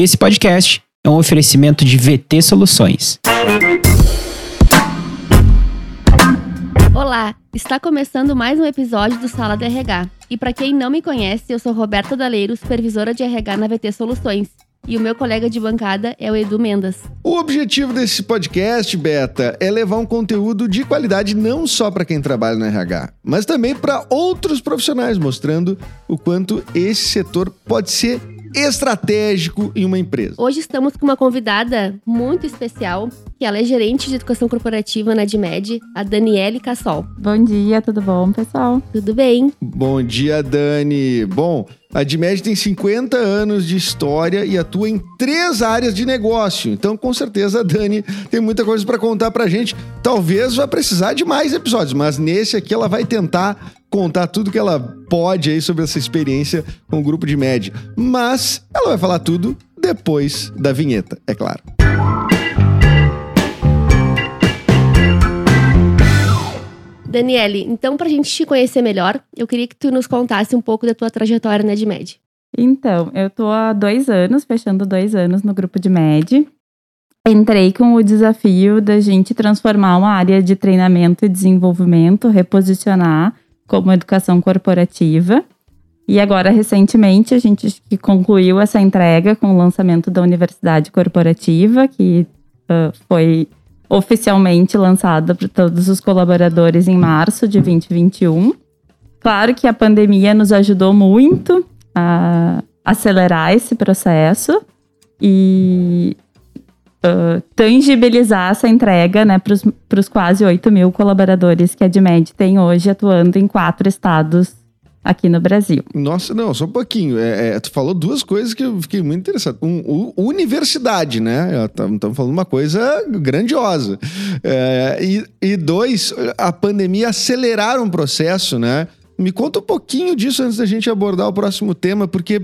Esse podcast é um oferecimento de VT Soluções. Olá, está começando mais um episódio do Sala de RH. E para quem não me conhece, eu sou Roberta Daleiro, supervisora de RH na VT Soluções. E o meu colega de bancada é o Edu Mendas. O objetivo desse podcast, Beta, é levar um conteúdo de qualidade não só para quem trabalha no RH, mas também para outros profissionais, mostrando o quanto esse setor pode ser estratégico em uma empresa. Hoje estamos com uma convidada muito especial, que ela é gerente de educação corporativa na DIMED, a Daniele Cassol. Bom dia, tudo bom, pessoal? Tudo bem? Bom dia, Dani. Bom, a DIMED tem 50 anos de história e atua em três áreas de negócio. Então, com certeza, a Dani tem muita coisa para contar pra gente. Talvez vá precisar de mais episódios, mas nesse aqui ela vai tentar contar tudo que ela pode aí sobre essa experiência com o grupo de média. Mas ela vai falar tudo depois da vinheta, é claro. Daniele, então para a gente te conhecer melhor, eu queria que tu nos contasse um pouco da tua trajetória na DMED. Então, eu tô há dois anos, fechando dois anos no grupo de MED. Entrei com o desafio da gente transformar uma área de treinamento e desenvolvimento, reposicionar como educação corporativa. E agora, recentemente, a gente concluiu essa entrega com o lançamento da Universidade Corporativa, que uh, foi oficialmente lançada para todos os colaboradores em março de 2021. Claro que a pandemia nos ajudou muito a acelerar esse processo e tangibilizar essa entrega né, para os quase 8 mil colaboradores que a DMED tem hoje atuando em quatro estados aqui no Brasil. Nossa, não, só um pouquinho. É, é, tu falou duas coisas que eu fiquei muito interessado. Um, universidade, né? Estamos tá, falando uma coisa grandiosa. É, e, e dois, a pandemia aceleraram o processo, né? Me conta um pouquinho disso antes da gente abordar o próximo tema, porque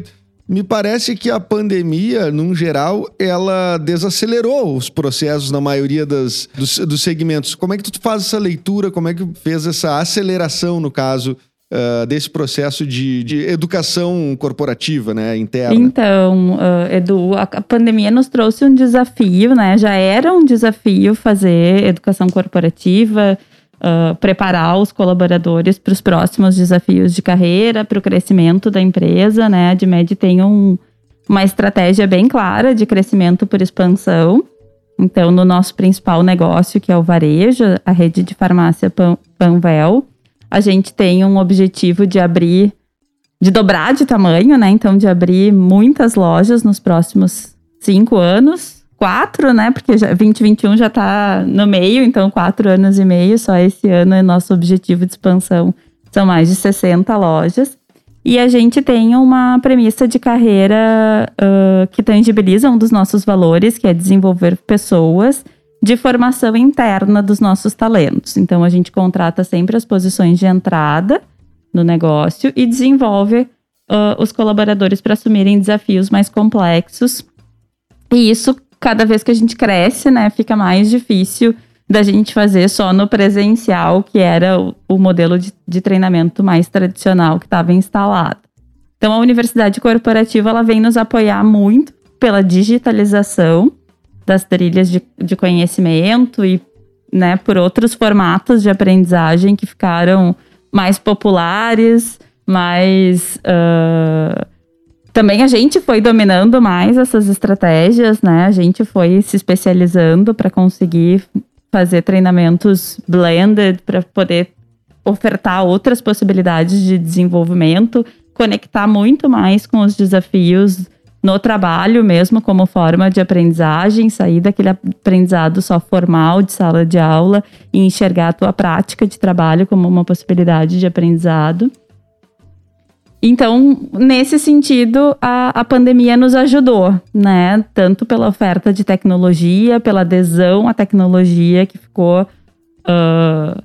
me parece que a pandemia, num geral, ela desacelerou os processos na maioria das, dos, dos segmentos. Como é que tu faz essa leitura? Como é que fez essa aceleração, no caso, Uh, desse processo de, de, educação corporativa, né, interna? Então, uh, Edu, a, pandemia nos trouxe um desafio, né? Já era um desafio fazer educação corporativa, uh, preparar os colaboradores para os próximos desafios de carreira, para o crescimento da empresa, né? A Admed tem um, uma estratégia bem clara de crescimento por expansão. Então, no nosso principal negócio, que é o varejo, a rede de farmácia Pan, Panvel, a gente tem um objetivo de abrir, de dobrar de tamanho, né? Então, de abrir muitas lojas nos próximos cinco anos. Quatro, né? Porque já, 2021 já está no meio, então quatro anos e meio. Só esse ano é nosso objetivo de expansão. São mais de 60 lojas. E a gente tem uma premissa de carreira uh, que tangibiliza um dos nossos valores, que é desenvolver pessoas de formação interna dos nossos talentos. Então, a gente contrata sempre as posições de entrada no negócio e desenvolve uh, os colaboradores para assumirem desafios mais complexos. E isso, cada vez que a gente cresce, né, fica mais difícil da gente fazer só no presencial, que era o, o modelo de, de treinamento mais tradicional que estava instalado. Então, a universidade corporativa ela vem nos apoiar muito pela digitalização das trilhas de, de conhecimento e né, por outros formatos de aprendizagem que ficaram mais populares, mais. Uh, também a gente foi dominando mais essas estratégias, né? A gente foi se especializando para conseguir fazer treinamentos blended, para poder ofertar outras possibilidades de desenvolvimento, conectar muito mais com os desafios no trabalho mesmo como forma de aprendizagem, sair daquele aprendizado só formal de sala de aula e enxergar a tua prática de trabalho como uma possibilidade de aprendizado. Então, nesse sentido, a, a pandemia nos ajudou, né? Tanto pela oferta de tecnologia, pela adesão à tecnologia que ficou uh,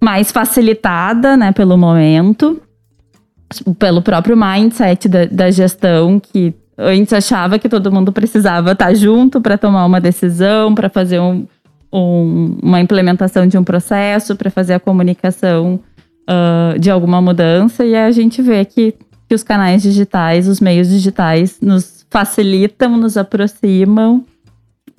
mais facilitada, né, pelo momento pelo próprio mindset da, da gestão, que antes achava que todo mundo precisava estar junto para tomar uma decisão, para fazer um, um, uma implementação de um processo, para fazer a comunicação uh, de alguma mudança, e a gente vê que que os canais digitais, os meios digitais nos facilitam, nos aproximam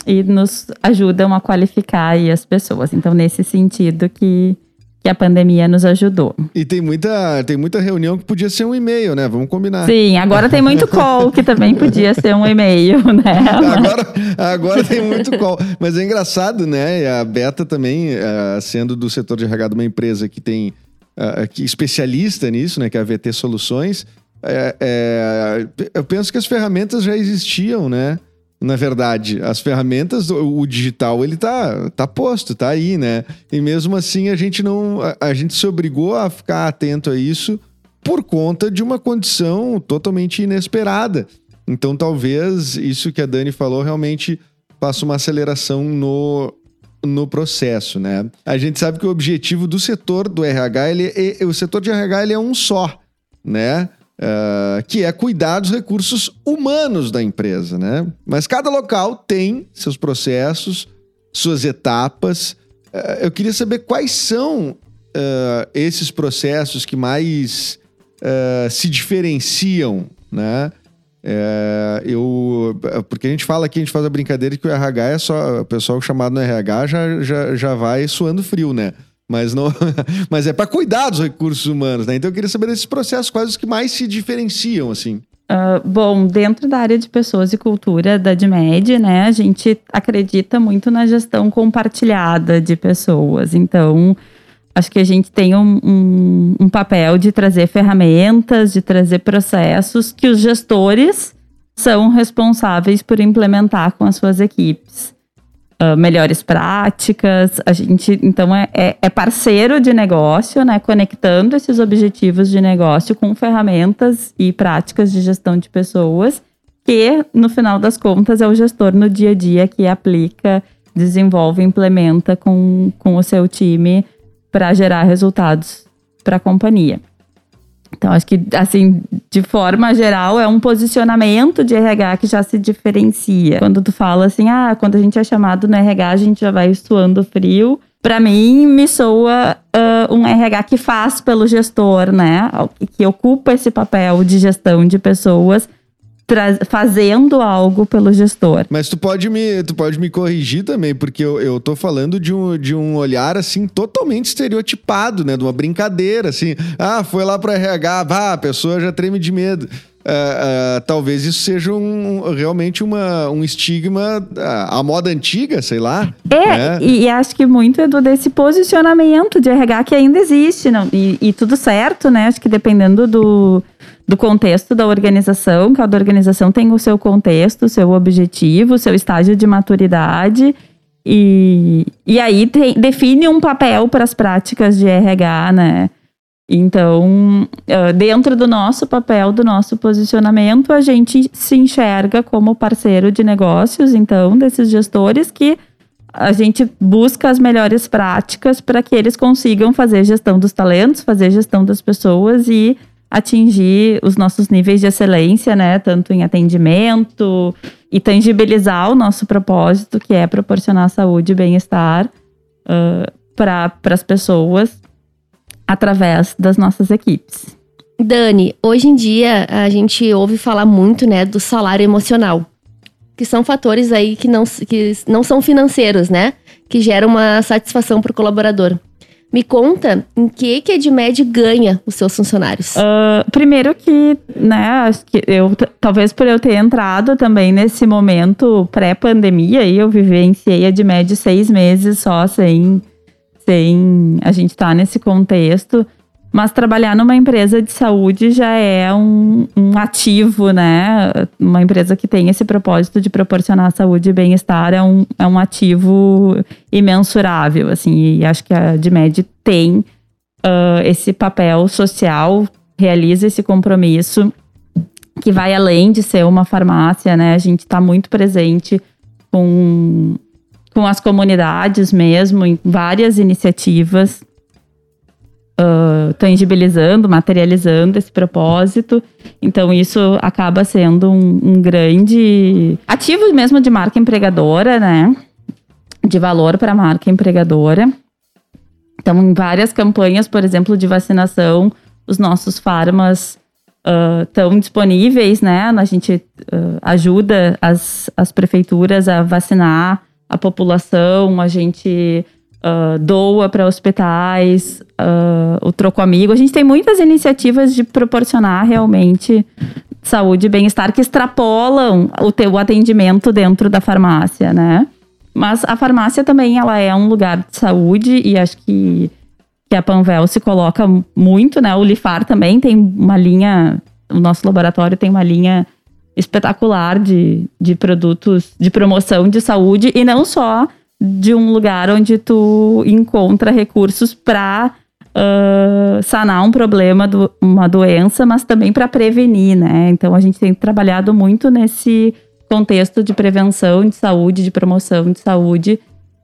e nos ajudam a qualificar as pessoas. Então, nesse sentido que, que a pandemia nos ajudou. E tem muita, tem muita reunião que podia ser um e-mail, né? Vamos combinar. Sim, agora tem muito call, que também podia ser um e-mail, né? Agora, agora tem muito call. Mas é engraçado, né? A Beta também, uh, sendo do setor de RH de uma empresa que tem uh, que especialista nisso, né? Que é a VT Soluções. É, é, eu penso que as ferramentas já existiam, né? Na verdade, as ferramentas, o, digital, ele tá, tá posto, tá aí, né? E mesmo assim a gente não. A, a gente se obrigou a ficar atento a isso por conta de uma condição totalmente inesperada. Então, talvez isso que a Dani falou realmente faça uma aceleração no, no processo, né? A gente sabe que o objetivo do setor do RH, ele é, o setor de RH ele é um só, né? Uh, que é cuidar dos recursos humanos da empresa, né? Mas cada local tem seus processos, suas etapas. Uh, eu queria saber quais são uh, esses processos que mais se diferenciam, né? É, eu, porque a gente fala aqui, a gente faz a brincadeira de que o RH é só. O pessoal chamado no RH já, já, já vai suando frio, né? Mas, não, mas é para cuidar dos recursos humanos, né? Então eu queria saber desses processos, quais os que mais se diferenciam, assim. Uh, bom, dentro da área de pessoas e cultura da DMED, né, a gente acredita muito na gestão compartilhada de pessoas. Então, acho que a gente tem um, um, um papel de trazer ferramentas, de trazer processos que os gestores são responsáveis por implementar com as suas equipes uh, melhores práticas. A gente, então, é, é, é, parceiro de negócio, né? Conectando esses objetivos de negócio com ferramentas e práticas de gestão de pessoas, que, no final das contas, é o gestor no dia a dia que aplica, desenvolve, implementa com, com o seu time para gerar resultados para a companhia. Então, acho que, assim, de forma geral, é um posicionamento de RH que já se diferencia. Quando tu fala assim, ah, quando a gente é chamado no RH, a gente já vai suando frio. Para mim, me soa uh, um RH que faz pelo gestor, né? Que ocupa esse papel de gestão de pessoas fazendo algo pelo gestor. Mas tu pode me, tu pode me corrigir também, porque eu, eu tô falando de um, de um olhar, assim, totalmente estereotipado, né? De uma brincadeira, assim. Ah, foi lá pro RH, vá, a pessoa já treme de medo. Uh, uh, talvez isso seja um, realmente uma, um estigma uh, à moda antiga, sei lá. É, né? e, e, acho que muito é do desse posicionamento de RH que ainda existe, não, e, e tudo certo, né? Acho que dependendo do, do contexto da organização, cada organização tem o seu contexto, o seu objetivo, o seu estágio de maturidade. E, e aí tem, define um papel para as práticas de RH, né? Então, dentro do nosso papel, do nosso posicionamento, a gente se enxerga como parceiro de negócios, então, desses gestores que a gente busca as melhores práticas para que eles consigam fazer gestão dos talentos, fazer gestão das pessoas e atingir os nossos níveis de excelência, né? Tanto em atendimento e tangibilizar o nosso propósito, que é proporcionar saúde e bem-estar uh, para as pessoas através das nossas equipes. Dani, hoje em dia a gente ouve falar muito, né, do salário emocional, que são fatores aí que não, que não são financeiros, né, que geram uma satisfação para o colaborador. Me conta em que que a Edmed ganha os seus funcionários. Uh, primeiro que, né, acho que eu, talvez por eu ter entrado também nesse momento pré-pandemia, aí eu vivenciei a Edmed seis meses só sem, sem a gente estar tá nesse contexto. Mas trabalhar numa empresa de saúde já é um, um, ativo, né? Uma empresa que tem esse propósito de proporcionar saúde e bem-estar é um, é um ativo imensurável, assim. E acho que a DMED tem uh, esse papel social, realiza esse compromisso que vai além de ser uma farmácia, né? A gente está muito presente com, com as comunidades mesmo, em várias iniciativas uh, tangibilizando, materializando esse propósito. Então, isso acaba sendo um, um grande ativo mesmo de marca empregadora, né? De valor para a marca empregadora. Então, em várias campanhas, por exemplo, de vacinação, os nossos farmas estão disponíveis, né? A gente uh, ajuda as, as prefeituras a vacinar a população, a gente uh, doa para hospitais, uh, o Troco Amigo. A gente tem muitas iniciativas de proporcionar realmente saúde e bem-estar que extrapolam o teu atendimento dentro da farmácia, né? Mas a farmácia também ela é um lugar de saúde e acho que, que a Panvel se coloca muito, né? O Lifar também tem uma linha, o nosso laboratório tem uma linha espetacular de, de produtos de promoção de saúde e não só de um lugar onde tu encontra recursos para uh, sanar um problema, do, uma doença, mas também para prevenir, né? Então a gente tem trabalhado muito nesse contexto de prevenção de saúde, de promoção de saúde.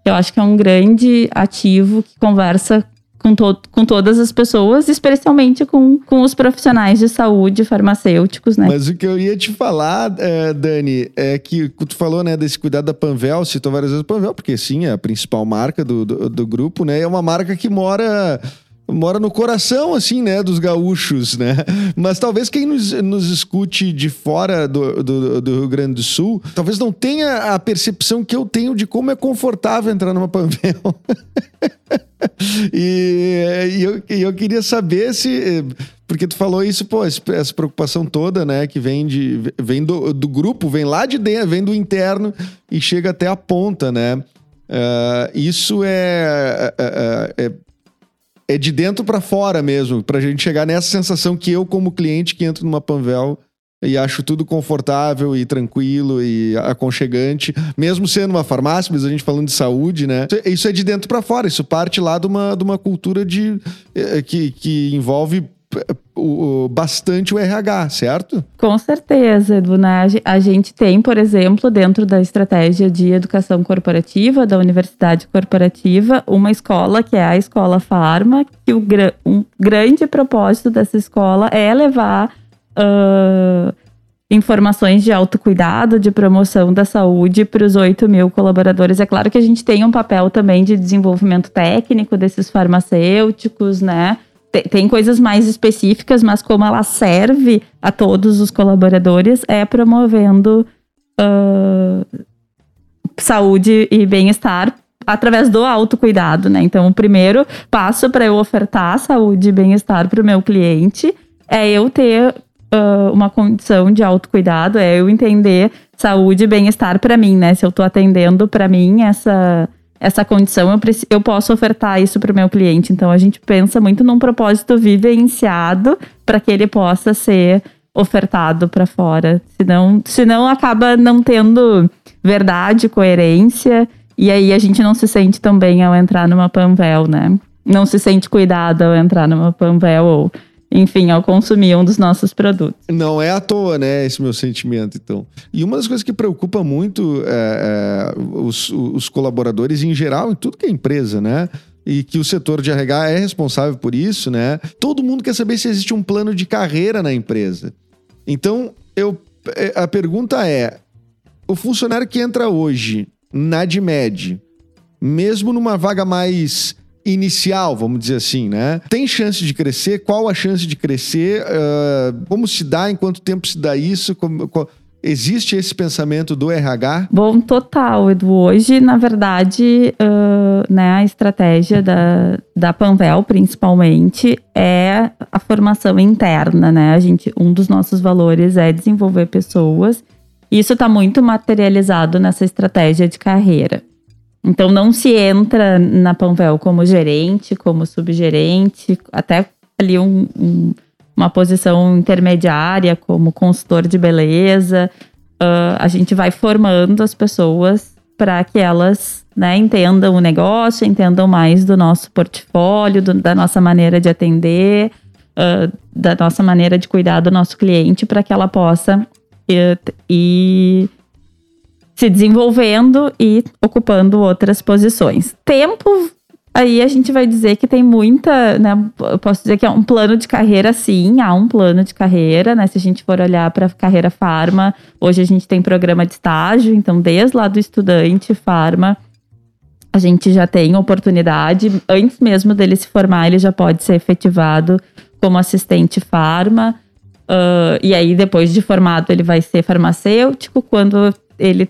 Eu acho que é um grande ativo que conversa com, to com todas as pessoas, especialmente com, com os profissionais de saúde, farmacêuticos, né? Mas o que eu ia te falar, é, Dani, é que tu falou, né, desse cuidado da Panvel, citou várias vezes a Panvel, porque sim, é a principal marca do, do, do grupo, né? É uma marca que mora mora no coração, assim, né, dos gaúchos, né? Mas talvez quem nos, nos escute de fora do, do, do, Rio Grande do Sul, talvez não tenha a percepção que eu tenho de como é confortável entrar numa Panvel. e, e, eu, eu queria saber se... Porque tu falou isso, pô, essa preocupação toda, né, que vem, de, vem do, do grupo, vem lá de dentro, vem do interno e chega até a ponta, né? Uh, isso é, é, é, é de dentro para fora mesmo, pra gente chegar nessa sensação que eu, como cliente que entro numa Panvel e acho tudo confortável e tranquilo e aconchegante, mesmo sendo uma farmácia, mas a gente falando de saúde, né? Isso é de dentro para fora, isso parte lá de uma, de uma cultura de, eh, que, que envolve o, o, bastante o RH, certo? Com certeza, Edu. Né? A gente tem, por exemplo, dentro da estratégia de educação corporativa da Universidade Corporativa, uma escola que é a Escola Farma, que o um grande propósito dessa escola é levar uh, informações de autocuidado, de promoção da saúde para os 8 mil colaboradores. É claro que a gente tem um papel também de desenvolvimento técnico desses farmacêuticos, né? Tem coisas mais específicas, mas como ela serve a todos os colaboradores, é promovendo uh, saúde e bem-estar através do autocuidado, né? Então, o primeiro passo para eu ofertar saúde e bem-estar para o meu cliente é eu ter uh, uma condição de autocuidado, é eu entender saúde e bem-estar para mim, né? Se eu estou atendendo para mim essa essa condição, eu, eu posso ofertar isso para o meu cliente. Então a gente pensa muito num propósito vivenciado para que ele possa ser ofertado para fora. Senão, senão acaba não tendo verdade, coerência, e aí a gente não se sente tão bem ao entrar numa Panvel, né? Não se sente cuidado ao entrar numa Panvel ou enfim, ao consumir um dos nossos produtos. Não é à toa, né, esse meu sentimento, então. E uma das coisas que preocupa muito é, é, os, os colaboradores em geral, em tudo que é empresa, né? e que o setor de RH é responsável por isso, né? Todo mundo quer saber se existe um plano de carreira na empresa. Então, eu, é, a pergunta é: o funcionário que entra hoje na ADMED, mesmo numa vaga mais inicial, vamos dizer assim, né? Tem chance de crescer? Qual a chance de crescer? Uh, como se dá? Em quanto tempo se dá isso? Como, qual... Existe esse pensamento do RH? Bom, total, Edu. Hoje, na verdade, uh, né, a estratégia da, da Panvel, principalmente, é a formação interna, né? A gente, um dos nossos valores é desenvolver pessoas. Isso está muito materializado nessa estratégia de carreira. Então não se entra na Panvel como gerente, como subgerente, até ali um, um, uma posição intermediária como consultor de beleza. Uh, a gente vai formando as pessoas para que elas né, entendam o negócio, entendam mais do nosso portfólio, do, da nossa maneira de atender, uh, da nossa maneira de cuidar do nosso cliente, para que ela possa ir, ir se desenvolvendo e ocupando outras posições. Tempo, aí a gente vai dizer que tem muita, né? Eu posso dizer que é um plano de carreira, sim, há um plano de carreira, né? Se a gente for olhar para a carreira farma, hoje a gente tem programa de estágio, então desde lá do estudante farma, a gente já tem oportunidade, antes mesmo dele se formar, ele já pode ser efetivado como assistente farma. Uh, e aí, depois de formado, ele vai ser farmacêutico. Quando ele,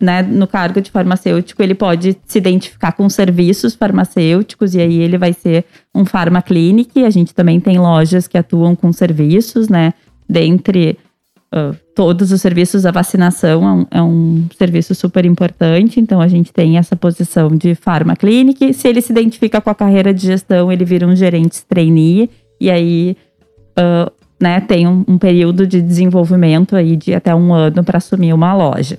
né, no cargo de farmacêutico, ele pode se identificar com serviços farmacêuticos, e aí ele vai ser um pharmaclinic. A gente também tem lojas que atuam com serviços, né? Dentre uh, todos os serviços, a vacinação é um, é um, serviço super importante, então a gente tem essa posição de pharmaclinic. Se ele se identifica com a carreira de gestão, ele vira um gerente trainee, e aí. Uh, né, tem um, um período de desenvolvimento aí de até um ano para assumir uma loja.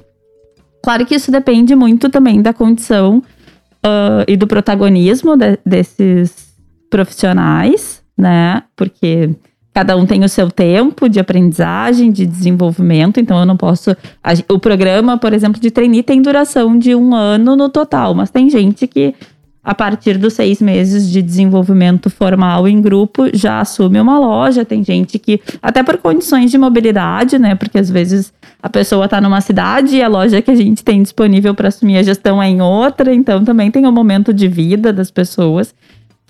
Claro que isso depende muito também da condição uh, e do protagonismo de, desses profissionais, né? Porque cada um tem o seu tempo de aprendizagem, de desenvolvimento, então eu não posso. O programa, por exemplo, de trainee tem duração de um ano no total, mas tem gente que a partir dos seis meses de desenvolvimento formal em grupo, já assume uma loja. Tem gente que, até por condições de mobilidade, né? Porque às vezes a pessoa está numa cidade e a loja que a gente tem disponível para assumir a gestão é em outra. Então também tem o um momento de vida das pessoas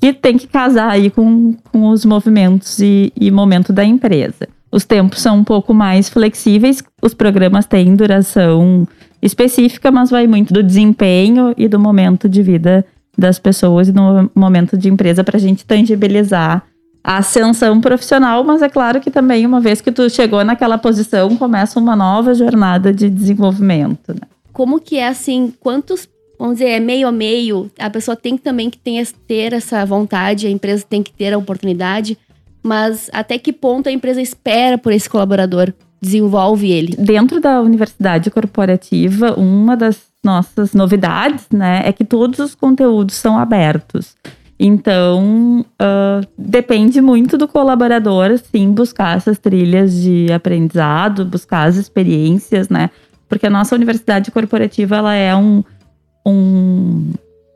que tem que casar aí com, com os movimentos e, e momento da empresa. Os tempos são um pouco mais flexíveis, os programas têm duração específica, mas vai muito do desempenho e do momento de vida das pessoas e no momento de empresa para a gente tangibilizar a ascensão profissional, mas é claro que também, uma vez que tu chegou naquela posição, começa uma nova jornada de desenvolvimento. Né? Como que é assim, quantos, vamos dizer, é meio a meio, a pessoa tem que também que ter essa vontade, a empresa tem que ter a oportunidade, mas até que ponto a empresa espera por esse colaborador? Desenvolve ele. Dentro da universidade corporativa, uma das nossas novidades, né, é que todos os conteúdos são abertos. Então, uh, depende muito do colaborador, sim, buscar essas trilhas de aprendizado, buscar as experiências, né? Porque a nossa universidade corporativa, ela é um, um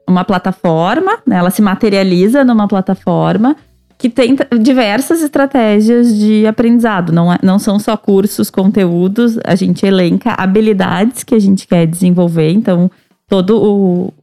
uma plataforma, né? Ela se materializa numa plataforma que tem diversas estratégias de aprendizado. Não, é, não são só cursos, conteúdos, a gente elenca habilidades que a gente quer desenvolver. Então, todo o,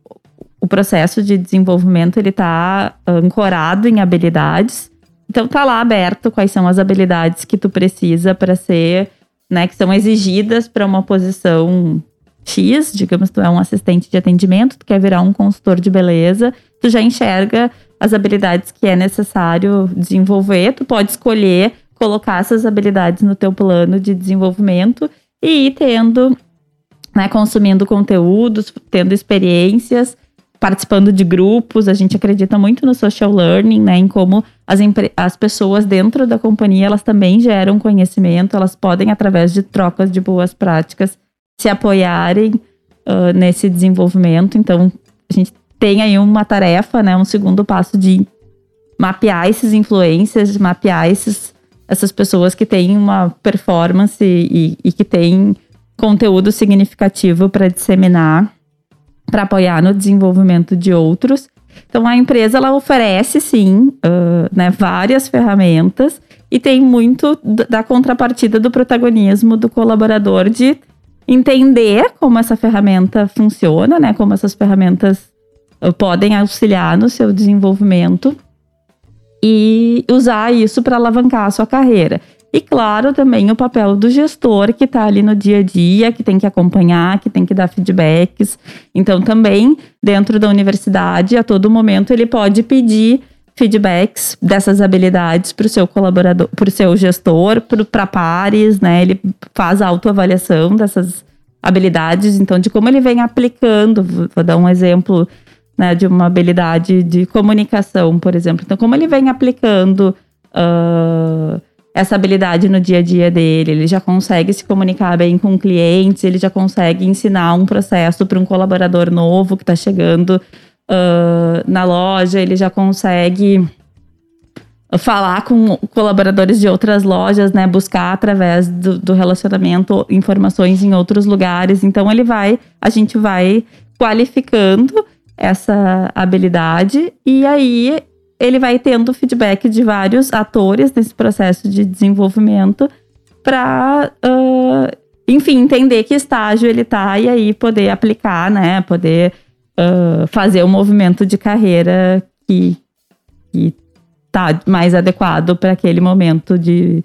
o processo de desenvolvimento ele está ancorado em habilidades. Então, tá lá aberto quais são as habilidades que tu precisa para ser, né, que são exigidas para uma posição X, digamos, tu é um assistente de atendimento, tu quer virar um consultor de beleza, tu já enxerga as habilidades que é necessário desenvolver, tu pode escolher colocar essas habilidades no teu plano de desenvolvimento e ir tendo, né, consumindo conteúdos, tendo experiências, participando de grupos. A gente acredita muito no social learning, né, em como as, as pessoas dentro da companhia, elas também geram conhecimento, elas podem, através de trocas de boas práticas, se apoiarem uh, nesse desenvolvimento. Então, a gente tem aí uma tarefa, né, um segundo passo de mapear esses influências, mapear esses, essas pessoas que têm uma performance e, e que têm conteúdo significativo para disseminar, para apoiar no desenvolvimento de outros. Então a empresa ela oferece sim, uh, né, várias ferramentas e tem muito da contrapartida do protagonismo do colaborador de entender como essa ferramenta funciona, né, como essas ferramentas podem auxiliar no seu desenvolvimento e usar isso para alavancar a sua carreira. E claro, também o papel do gestor que está ali no dia a dia, que tem que acompanhar, que tem que dar feedbacks. Então, também dentro da universidade, a todo momento, ele pode pedir feedbacks dessas habilidades para o seu colaborador, para o seu gestor, para pares, né? Ele faz a autoavaliação dessas habilidades, então, de como ele vem aplicando. Vou dar um exemplo né, de uma habilidade de comunicação, por exemplo. Então, como ele vem aplicando uh, essa habilidade no dia a dia dele, ele já consegue se comunicar bem com clientes, ele já consegue ensinar um processo para um colaborador novo que está chegando uh, na loja, ele já consegue falar com colaboradores de outras lojas, né, buscar através do, do relacionamento informações em outros lugares. Então ele vai, a gente vai qualificando essa habilidade e aí ele vai tendo feedback de vários atores nesse processo de desenvolvimento para, uh, enfim, entender que estágio ele tá e aí poder aplicar, né? Poder uh, fazer o um movimento de carreira que, que tá mais adequado para aquele momento de,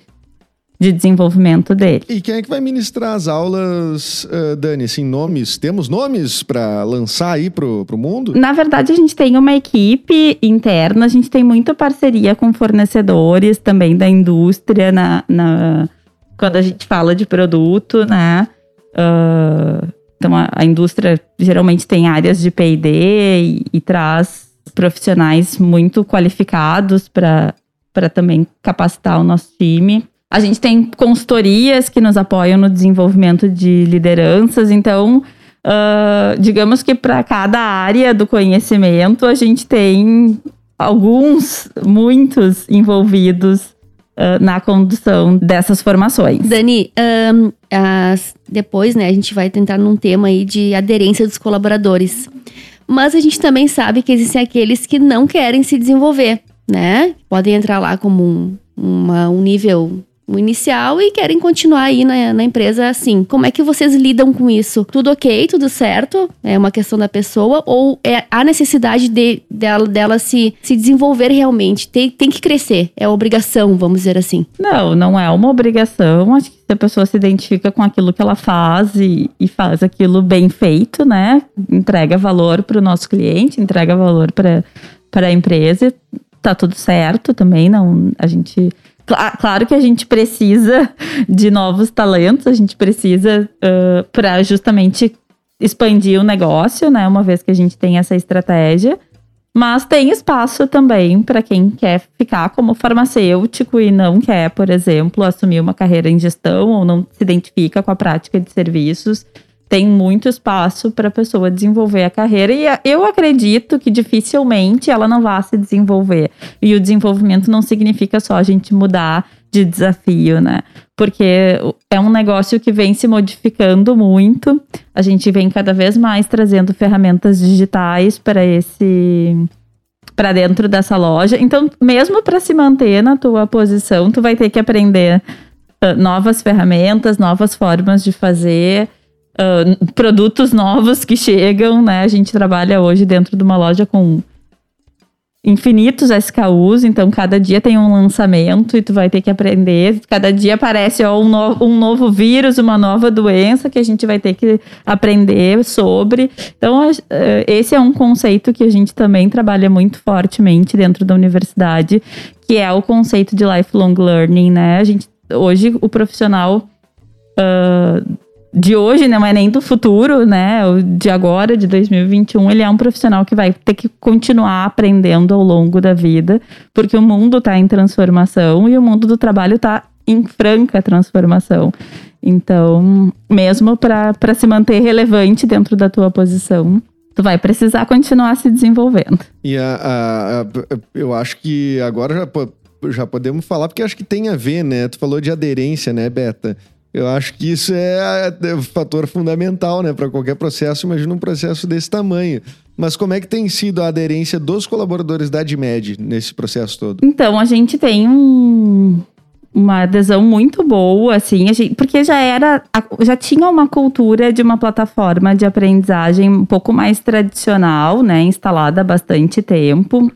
de desenvolvimento dele. E quem é que vai ministrar as aulas, uh, Dani? Assim, nomes? Temos nomes para lançar aí pro, pro mundo? Na verdade, a gente tem uma equipe interna, a gente tem muita parceria com fornecedores também da indústria na, na quando a gente fala de produto, né? Uh, então, a, a, indústria geralmente tem áreas de P&D e, e traz profissionais muito qualificados para também capacitar o nosso time. A gente tem consultorias que nos apoiam no desenvolvimento de lideranças, então, uh, digamos que para cada área do conhecimento, a gente tem alguns, muitos envolvidos uh, na condução dessas formações. Dani, um, as, depois, né, a gente vai tentar num tema aí de aderência dos colaboradores. Mas a gente também sabe que existem aqueles que não querem se desenvolver, né? Podem entrar lá como um, uma, um nível o inicial e querem continuar aí na, na, empresa assim. Como é que vocês lidam com isso? Tudo ok, tudo certo? É uma questão da pessoa? Ou é a necessidade de, dela, dela se, se desenvolver realmente? Tem, tem que crescer, é obrigação, vamos dizer assim. Não, não é uma obrigação. Acho que se a pessoa se identifica com aquilo que ela faz e, e faz aquilo bem feito, né? Entrega valor para o nosso cliente, entrega valor para a empresa, tá tudo certo também. Não, a gente Claro que a gente precisa de novos talentos, a gente precisa uh, para justamente expandir o negócio, né? Uma vez que a gente tem essa estratégia. Mas tem espaço também para quem quer ficar como farmacêutico e não quer, por exemplo, assumir uma carreira em gestão ou não se identifica com a prática de serviços tem muito espaço para a pessoa desenvolver a carreira e eu acredito que dificilmente ela não vá se desenvolver. E o desenvolvimento não significa só a gente mudar de desafio, né? Porque é um negócio que vem se modificando muito. A gente vem cada vez mais trazendo ferramentas digitais para esse para dentro dessa loja. Então, mesmo para se manter na tua posição, tu vai ter que aprender uh, novas ferramentas, novas formas de fazer uh, produtos novos que chegam, né? A gente trabalha hoje dentro de uma loja com infinitos SKUs, então cada dia tem um lançamento e tu vai ter que aprender. Cada dia aparece ó, um, no, um novo vírus, uma nova doença que a gente vai ter que aprender sobre. Então, esse é um conceito que a gente também trabalha muito fortemente dentro da universidade, que é o conceito de lifelong learning, né? A gente, hoje, o profissional. Uh, de hoje, não é nem do futuro, né? O de agora, de 2021, ele é um profissional que vai ter que continuar aprendendo ao longo da vida, porque o mundo está em transformação e o mundo do trabalho está em franca transformação. Então, mesmo para se manter relevante dentro da tua posição, tu vai precisar continuar se desenvolvendo. E a, a, a, eu acho que agora já, já podemos falar, porque acho que tem a ver, né? Tu falou de aderência, né, Beta? Eu acho que isso é, é um fator fundamental, né, para qualquer processo. Imagina um processo desse tamanho. Mas como é que tem sido a aderência dos colaboradores da AdMed nesse processo todo? Então, a gente tem um, uma adesão muito boa, assim, gente, porque já era, já tinha uma cultura de uma plataforma de aprendizagem um pouco mais tradicional, né, instalada há bastante tempo.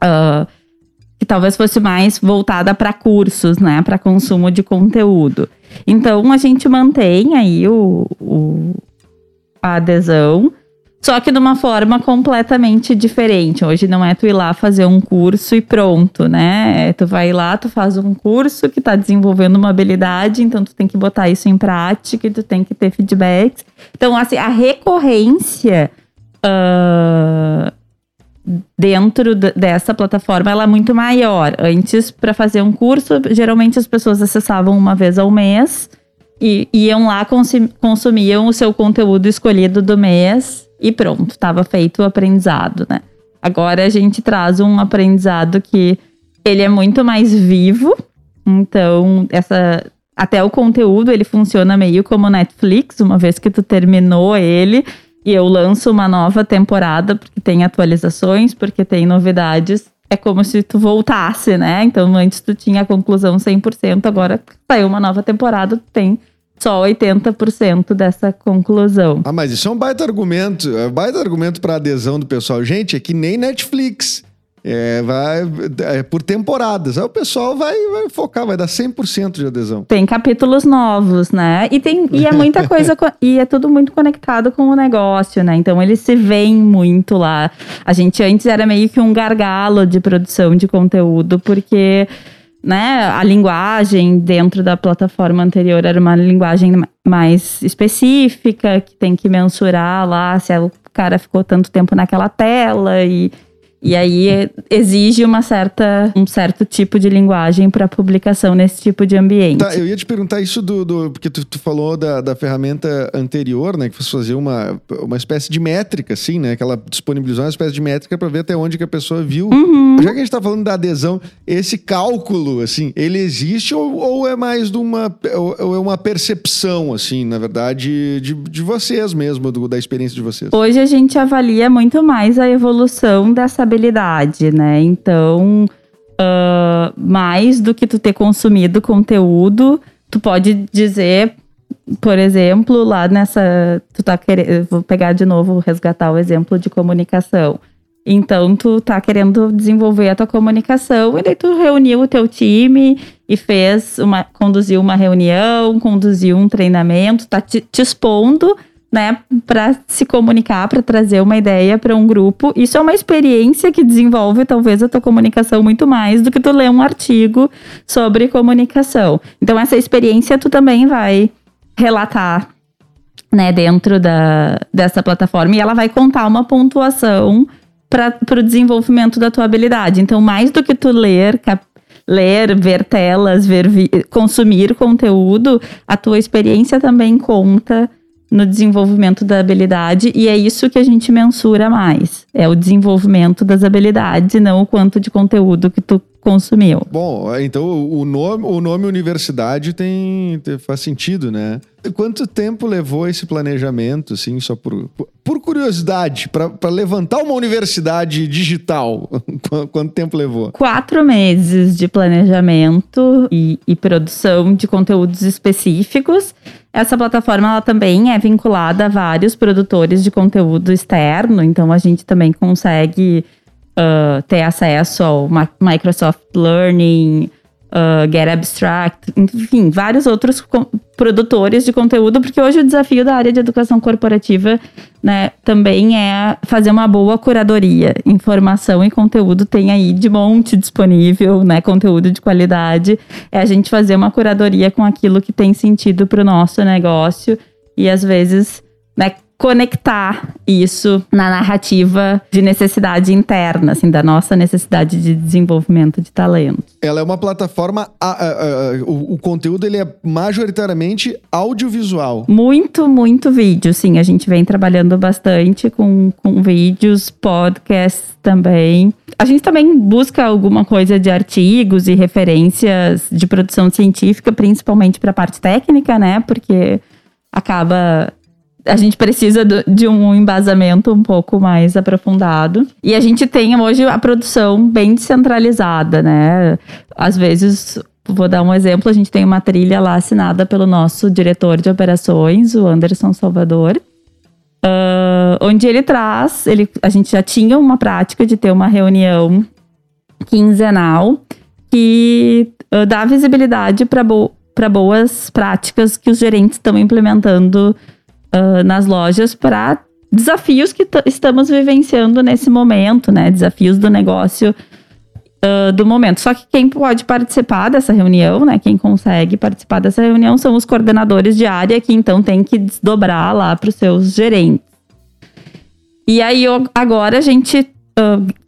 Uh, que talvez fosse mais voltada para cursos, né, para consumo de conteúdo. Então a gente mantém aí o, o, a adesão, só que de uma forma completamente diferente. Hoje não é tu ir lá fazer um curso e pronto, né? É, tu vai lá, tu faz um curso que está desenvolvendo uma habilidade, então tu tem que botar isso em prática e tu tem que ter feedbacks. Então, assim, a recorrência uh, dentro dessa plataforma ela é muito maior. Antes, para fazer um curso, geralmente as pessoas acessavam uma vez ao mês e iam lá, consumiam o seu conteúdo escolhido do mês e pronto, estava feito o aprendizado, né? Agora a gente traz um aprendizado que ele é muito mais vivo, então essa até o conteúdo ele funciona meio como Netflix, uma vez que tu terminou ele, e eu lanço uma nova temporada porque tem atualizações, porque tem novidades, é como se tu voltasse, né? Então antes tu tinha a conclusão 100%, agora saiu uma nova temporada, tu tem só 80% dessa conclusão. Ah, mas isso é um baita argumento, é um baita argumento para adesão do pessoal. Gente, é que nem Netflix. É, vai é por temporadas. Aí o pessoal vai, vai focar, vai dar 100% de adesão. Tem capítulos novos, né? E, tem, e é muita coisa, co- e é tudo muito conectado com o negócio, né? Então eles se veem muito lá. A gente antes era meio que um gargalo de produção de conteúdo, porque né, a linguagem dentro da plataforma anterior era uma linguagem ma- mais específica, que tem que mensurar lá se o cara ficou tanto tempo naquela tela e, e aí exige uma certa, um certo tipo de linguagem para publicação nesse tipo de ambiente. Tá, eu ia te perguntar isso do. do- porque tu, tu falou da, da ferramenta anterior, né? Que fosse fazer uma, uma espécie de métrica, assim, né? Que ela disponibilizou uma espécie de métrica para ver até onde que a pessoa viu. Já que a gente tá falando da adesão, esse cálculo, assim, ele existe ou, ou é mais de uma. Ou, ou é uma percepção, assim, na verdade, de, de vocês mesmo, do- da experiência de vocês? Hoje a gente avalia muito mais a evolução dessa habilidade, né? Então, ah, mais do que tu ter consumido conteúdo, tu pode dizer, por exemplo, lá nessa. Tu tá querendo. Vou pegar de novo, resgatar o exemplo de comunicação. Então, tu tá querendo desenvolver a tua comunicação, e daí tu reuniu o teu time e fez uma. conduziu uma reunião, conduziu um treinamento, tá te, te expondo né, para se comunicar, para trazer uma ideia para um grupo. Isso é uma experiência que desenvolve talvez a tua comunicação muito mais do que tu ler um artigo sobre comunicação. Então essa experiência tu também vai relatar, né, dentro da, dessa plataforma e ela vai contar uma pontuação para o desenvolvimento da tua habilidade. Então mais do que tu ler ler, ver telas, ver consumir conteúdo, a tua experiência também conta no desenvolvimento da habilidade e é isso que a gente mensura mais. É o desenvolvimento das habilidades não o quanto de conteúdo que tu consumiu. Bom, então o nome, o nome universidade tem, faz sentido, né? Quanto tempo levou esse planejamento, assim, só por, por curiosidade, para levantar uma universidade digital? Qu- Quanto tempo levou? Quatro meses de planejamento e, e produção de conteúdos específicos. Essa plataforma ela também é vinculada a vários produtores de conteúdo externo, então a gente também consegue ah, ter acesso ao Microsoft Learning, ah, Get Abstract, enfim, vários outros produtores de conteúdo, porque hoje o desafio da área de educação corporativa né, também é fazer uma boa curadoria. Informação e conteúdo tem aí de monte disponível, né? Conteúdo de qualidade. É a gente fazer uma curadoria com aquilo que tem sentido para o nosso negócio e às vezes, né? Conectar isso na narrativa de necessidade interna, assim, da nossa necessidade de desenvolvimento de talento. Ela é uma plataforma, a- a- a- o, o conteúdo ele é majoritariamente audiovisual. Muito, muito vídeo, sim. A gente vem trabalhando bastante com, com vídeos, podcasts também. A gente também busca alguma coisa de artigos e referências de produção científica, principalmente para a parte técnica, né? Porque acaba. A gente precisa de um embasamento um pouco mais aprofundado. E a gente tem hoje a produção bem descentralizada, né? Às vezes Vou dar um exemplo, a gente tem uma trilha lá assinada pelo nosso diretor de operações, o Anderson Salvador, ah, onde ele traz, ele, a gente já tinha uma prática de ter uma reunião quinzenal que ah, dá visibilidade para bo para boas práticas que os gerentes estão implementando ah, nas lojas para desafios que estamos vivenciando nesse momento, né? Desafios do negócio ah, do momento. Só que quem pode participar dessa reunião, né? Quem consegue participar dessa reunião são os coordenadores de área, que então tem que desdobrar lá para os seus gerentes. E aí agora a gente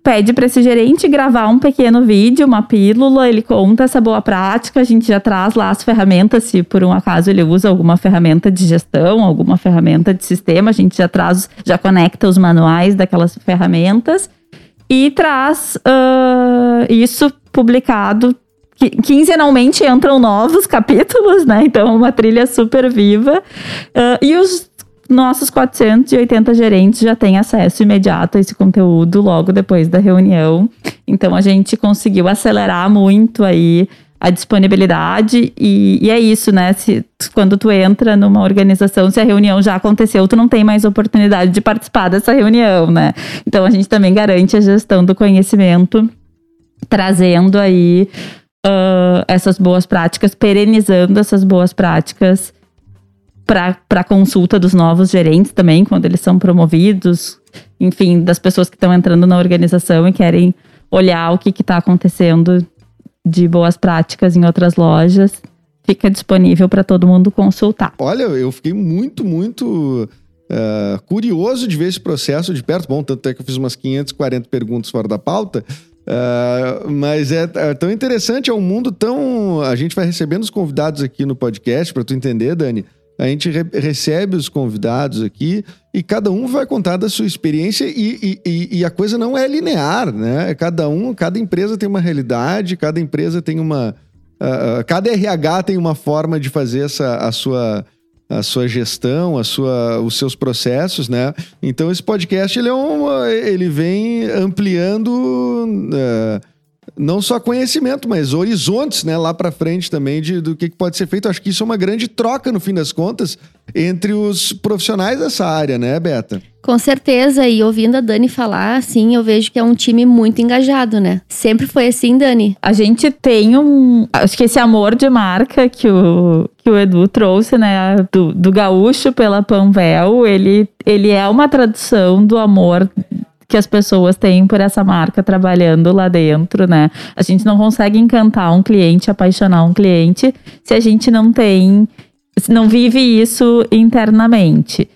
pede para esse gerente gravar um pequeno vídeo, uma pílula, ele conta essa boa prática, a gente já traz lá as ferramentas, se por um acaso ele usa alguma ferramenta de gestão, alguma ferramenta de sistema, a gente já traz, já conecta os manuais daquelas ferramentas e traz ah, isso publicado. qui- Quinzenalmente entram novos capítulos, né? Então, é uma trilha super viva. Ah, e os nossos 480 gerentes já têm acesso imediato a esse conteúdo logo depois da reunião. Então, a gente conseguiu acelerar muito aí a disponibilidade e, e, é isso, né? Se, quando tu entra numa organização, se a reunião já aconteceu, tu não tem mais oportunidade de participar dessa reunião, né? Então a gente também garante a gestão do conhecimento, trazendo aí uh, essas boas práticas, perenizando essas boas práticas para consulta dos novos gerentes também, quando eles são promovidos, enfim, das pessoas que estão entrando na organização e querem olhar o que está acontecendo de boas práticas em outras lojas, fica disponível para todo mundo consultar. Olha, eu fiquei muito, muito uh, curioso de ver esse processo de perto. Bom, tanto é que eu fiz umas 540 perguntas fora da pauta. Uh, mas é, é, tão interessante, é um mundo tão. A gente vai recebendo os convidados aqui no podcast, para tu entender, Dani. A gente re recebe os convidados aqui e cada um vai contar da sua experiência e, e, e, a coisa não é linear, né? Cada um, cada empresa tem uma realidade, cada empresa tem uma. Uh, cada RH tem uma forma de fazer essa, a sua a sua gestão, a sua, os seus processos, né? Então esse podcast ele é um, ele vem ampliando uh, não só conhecimento, mas horizontes, né, lá para frente também de, do que, que pode ser feito. Acho que isso é uma grande troca, no fim das contas, entre os profissionais dessa área, né, Beta? Com certeza, e ouvindo a Dani falar, assim, eu vejo que é um time muito engajado, né? Sempre foi assim, Dani. A gente tem um. Acho que esse amor de marca que o, que o Edu trouxe, né? Do, do gaúcho pela Panvel, ele, ele é uma tradução do amor que as pessoas têm por essa marca trabalhando lá dentro, né? A gente não consegue encantar um cliente, apaixonar um cliente, se a gente não tem, não vive isso internamente.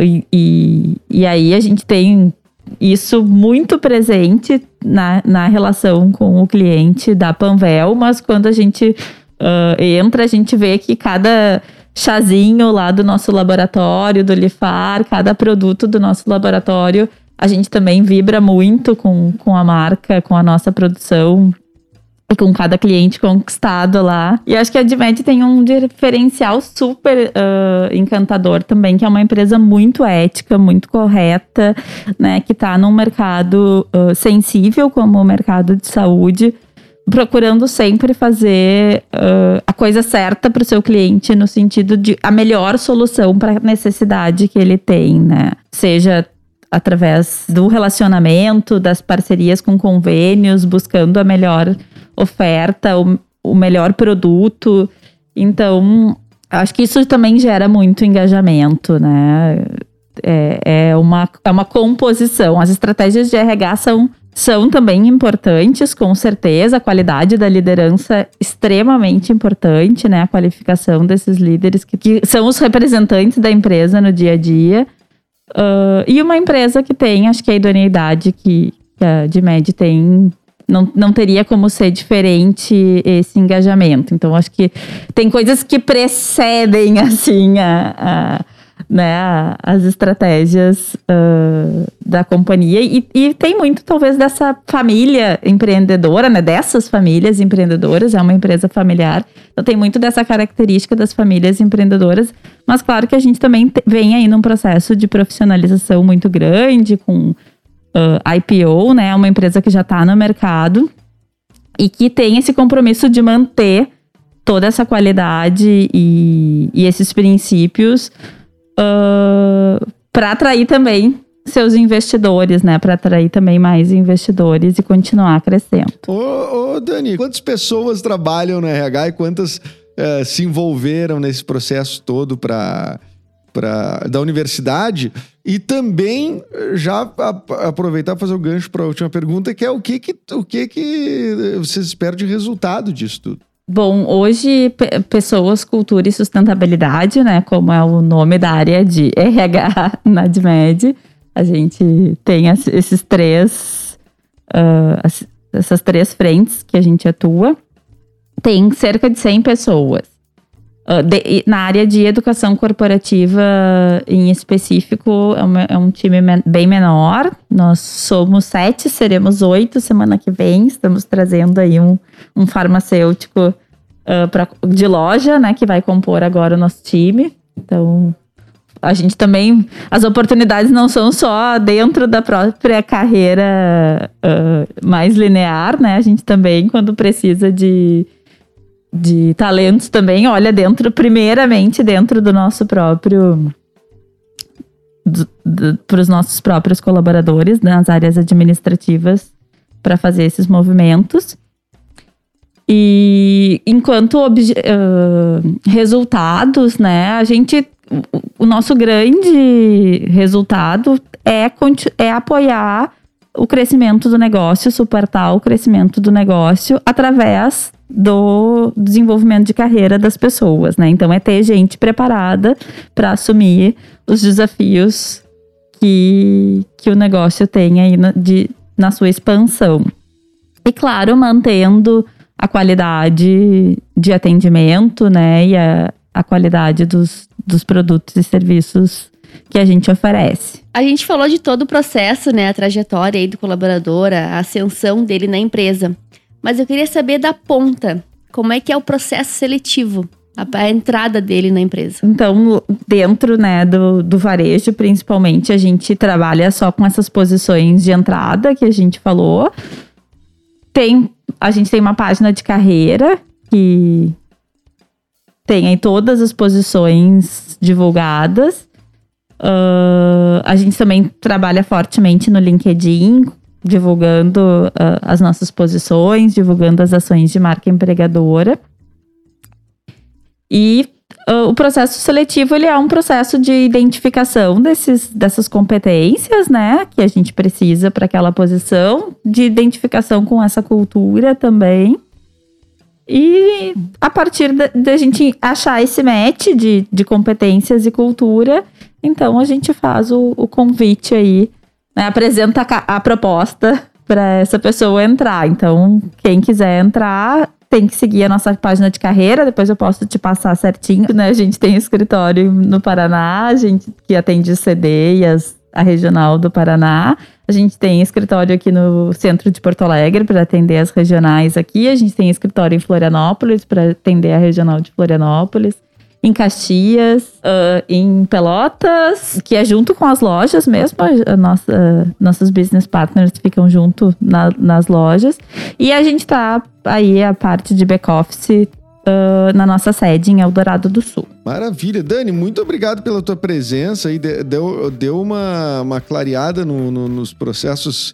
E, e, e aí a gente tem isso muito presente na, na relação com o cliente da Panvel, mas quando a gente uh, entra, a gente vê que cada chazinho lá do nosso laboratório, do Lifar, cada produto do nosso laboratório a gente também vibra muito com, com a marca, com a nossa produção e com cada cliente conquistado lá. E acho que a Dimed tem um diferencial super uh, encantador também, que é uma empresa muito ética, muito correta, né? Que está num mercado uh, sensível como o mercado de saúde, procurando sempre fazer uh, a coisa certa para o seu cliente no sentido de a melhor solução para a necessidade que ele tem, né? Seja através do relacionamento, das parcerias com convênios, buscando a melhor oferta, o, o melhor produto. Então, acho que isso também gera muito engajamento, né? É, é, uma, é uma composição. As estratégias de RH são, são também importantes, com certeza. A qualidade da liderança é extremamente importante, né? A qualificação desses líderes que, que são os representantes da empresa no dia a dia. Uh, e uma empresa que tem, acho que a idoneidade que, que a DMED tem, não, não teria como ser diferente esse engajamento. Então, acho que tem coisas que precedem, assim, a, a né, as estratégias uh, da companhia. E, e, tem muito, talvez, dessa família empreendedora, né, dessas famílias empreendedoras. É uma empresa familiar. Então, tem muito dessa característica das famílias empreendedoras. Mas, claro que a gente também vem aí num processo de profissionalização muito grande, com uh, IPO, né, uma empresa que já está no mercado e que tem esse compromisso de manter toda essa qualidade e, e esses princípios uh, para atrair também seus investidores, né? Para atrair também mais investidores e continuar crescendo. Ô, ô Dani, quantas pessoas trabalham no RH e quantas uh, se envolveram nesse processo todo para da universidade e também já aproveitar para fazer o gancho para a última pergunta que é o que que o que que vocês esperam de resultado disso tudo Bom, hoje pessoas, cultura e sustentabilidade, né, como é o nome da área de RH na ADMED, a gente tem esses três, uh, essas três frentes que a gente atua. Tem cerca de 100 pessoas. Uh, de, na área de educação corporativa, em específico, é, uma, é um time men bem menor. Nós somos sete, seremos oito semana que vem. Estamos trazendo aí um, um farmacêutico uh, pra, de loja, né, que vai compor agora o nosso time. Então, a gente também. As oportunidades não são só dentro da própria carreira uh, mais linear, né? A gente também, quando precisa de de talentos também olha dentro, primeiramente dentro do nosso próprio. para os nossos próprios colaboradores nas áreas administrativas para fazer esses movimentos. E enquanto uh, resultados, né, a gente. O nosso grande resultado é, é apoiar o crescimento do negócio, suportar o crescimento do negócio através do desenvolvimento de carreira das pessoas, né? Então é ter gente preparada para assumir os desafios que, que o negócio tem aí na, de, na sua expansão. E claro, mantendo a qualidade de atendimento, né? E a, a qualidade dos, dos produtos e serviços que a gente oferece. A gente falou de todo o processo, né? A trajetória aí do colaborador, a ascensão dele na empresa. Mas eu queria saber da ponta, como é que é o processo seletivo? A, entrada dele na empresa. Então, dentro né, do, do varejo, principalmente, a gente trabalha só com essas posições de entrada que a gente falou. Tem, a gente tem uma página de carreira que tem aí todas as posições divulgadas. Uh, a gente também trabalha fortemente no LinkedIn, divulgando uh, as nossas posições, divulgando as ações de marca empregadora. E uh, o processo seletivo ele é um processo de identificação desses, dessas competências, né, que a gente precisa para aquela posição, de identificação com essa cultura também. E a partir da gente achar esse match de, de competências e cultura, então a gente faz o, o convite aí, né, apresenta a, a proposta para essa pessoa entrar. Então, quem quiser entrar, tem que seguir a nossa página de carreira, depois eu posso te passar certinho, né? A gente tem escritório no Paraná, a gente que atende CD e as, a regional do Paraná. A gente tem escritório aqui no centro de Porto Alegre para atender as regionais aqui. A gente tem escritório em Florianópolis para atender a regional de Florianópolis em Caxias, uh, em Pelotas, que é junto com as lojas mesmo. A nossa, uh, nossos business partners ficam junto na, nas lojas. E a gente tá aí a parte de back-office uh, na nossa sede em Eldorado do Sul. Maravilha. Dani, muito obrigado pela tua presença e deu, deu uma, uma clareada no, no, nos processos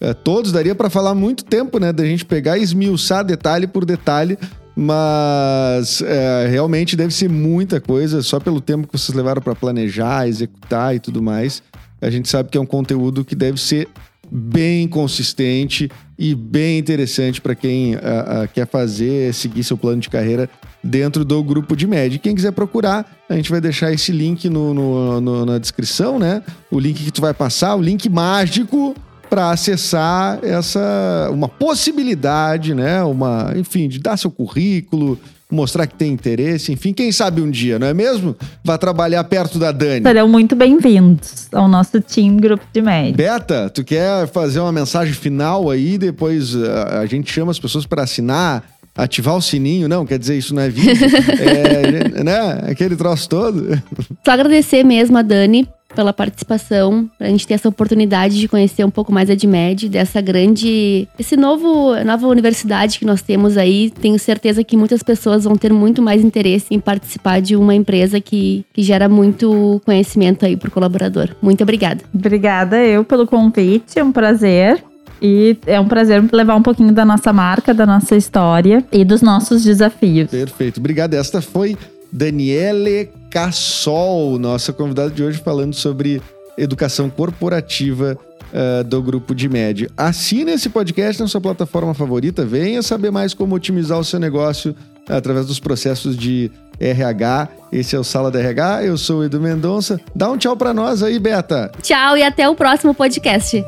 é, todos. Daria para falar muito tempo, né? Da gente pegar e esmiuçar detalhe por detalhe mas é, realmente deve ser muita coisa, só pelo tempo que vocês levaram para planejar, executar e tudo mais. A gente sabe que é um conteúdo que deve ser bem consistente e bem interessante para quem uh, uh, quer fazer, seguir seu plano de carreira dentro do grupo de média. Quem quiser procurar, a gente vai deixar esse link no, no, no, na descrição, né? O link que tu vai passar, o link mágico para acessar essa uma possibilidade, né? Uma, enfim, de dar seu currículo, mostrar que tem interesse, enfim, quem sabe um dia, não é mesmo? Vá trabalhar perto da Dani. Serão muito bem-vindos ao nosso team Grupo de Média. Beta, tu quer fazer uma mensagem final aí, depois a, eh, a gente chama as pessoas para assinar, ativar o sininho, não, quer dizer, isso não é vídeo, é, né? Aquele troço todo. Só agradecer mesmo a Dani pela participação, pra gente ter essa oportunidade de conhecer um pouco mais a DMED, dessa grande. esse novo nova universidade que nós temos aí. Tenho certeza que muitas pessoas vão ter muito mais interesse em participar de uma empresa que, que gera muito conhecimento aí pro colaborador. Muito obrigada. Obrigada eu pelo convite, é um prazer. E é um prazer levar um pouquinho da nossa marca, da nossa história e dos nossos desafios. Perfeito. Obrigado. Esta foi Daniele Cassol, nossa convidada de hoje, falando sobre educação corporativa uh, do grupo de média. Assine esse podcast na sua plataforma favorita, venha saber mais como otimizar o seu negócio através dos processos de RH. Esse é o Sala da RH, eu sou o Edu Mendonça. Dá um tchau para nós aí, Beta. Tchau e até o próximo podcast.